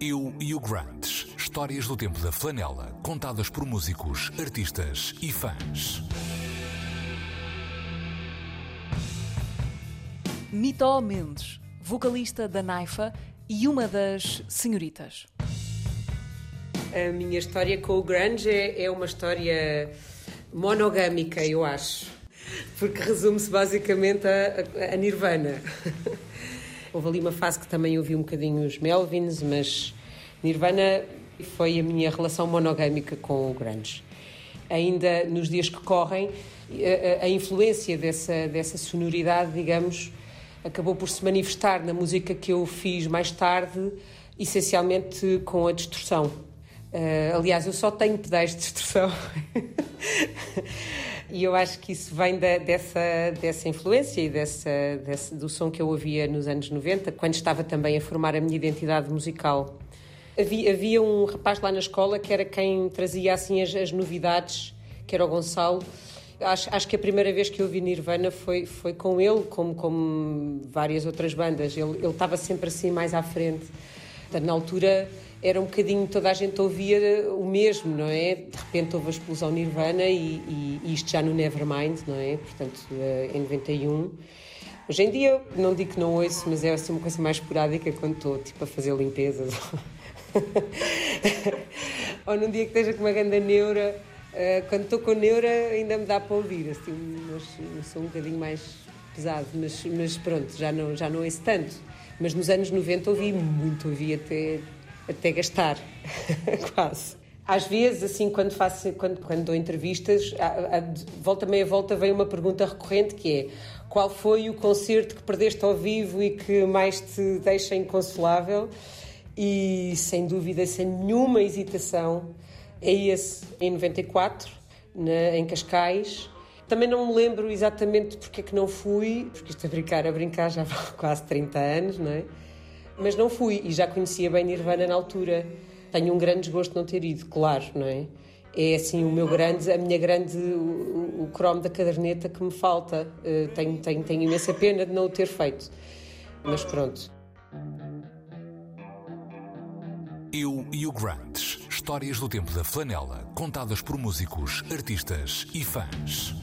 Eu e o Grunts. Histórias do tempo da flanela, contadas por músicos, artistas e fãs. Mitó Mendes, vocalista da Naifa e uma das senhoritas. A minha história com o grunge é, é uma história monogâmica, eu acho. Porque resume-se basicamente a, a, a Nirvana. Houve ali uma fase que também ouvi um bocadinho os Melvins, mas Nirvana foi a minha relação monogâmica com o grunge. Ainda nos dias que correm, a, influência dessa, dessa sonoridade, digamos, acabou por se manifestar na música que eu fiz mais tarde, essencialmente com a distorção. Uh, aliás, eu só tenho pedais de distorção. e eu acho que isso vem da, dessa, dessa influência e dessa, desse, do som que eu ouvia nos anos 90, quando estava também a formar a minha identidade musical. Havia, havia um rapaz lá na escola que era quem trazia assim as, as novidades, que era o Gonçalo, Acho, acho que a primeira vez que eu vi Nirvana foi, foi com ele, como, como várias outras bandas. Ele, ele estava sempre assim mais à frente. Portanto, na altura era um bocadinho, toda a gente ouvia o mesmo, não é? De repente houve a explosão Nirvana e, e, e isto já no Nevermind, não é? Portanto, eh, em 91. Hoje em dia, não digo que não ouço, mas é assim uma coisa mais esporádica quando estou tipo, a fazer limpezas. Ou num dia que esteja com uma grande neura Uh, quando estou com neura ainda me dá para ouvir, assim, mas sou um bocadinho mais pesado, mas, mas pronto, já não, já não ouço tanto. Mas nos anos 90 ouvi muito, ouvi até, até gastar, quase. Às vezes, assim, quando, faço, quando, quando dou entrevistas, a, a, volta meia volta vem uma pergunta recorrente que é qual foi o concerto que perdeste ao vivo e que mais te deixa inconsolável? E sem dúvida, sem nenhuma hesitação, é esse em 94, na, em Cascais. Também não me lembro exatamente porque é que não fui, porque isto a brincar, a brincar já há quase 30 anos, não é? Mas não fui e já conhecia bem Nirvana na altura. Tenho um grande desgosto de não ter ido, claro, não é? É assim o meu grande, a minha grande, o, o cromo da caderneta que me falta. Uh, tenho, tenho, tenho imensa pena de não o ter feito. Mas pronto. Eu e o Grunts. Histórias do tempo da flanela, contadas por músicos, artistas e fãs.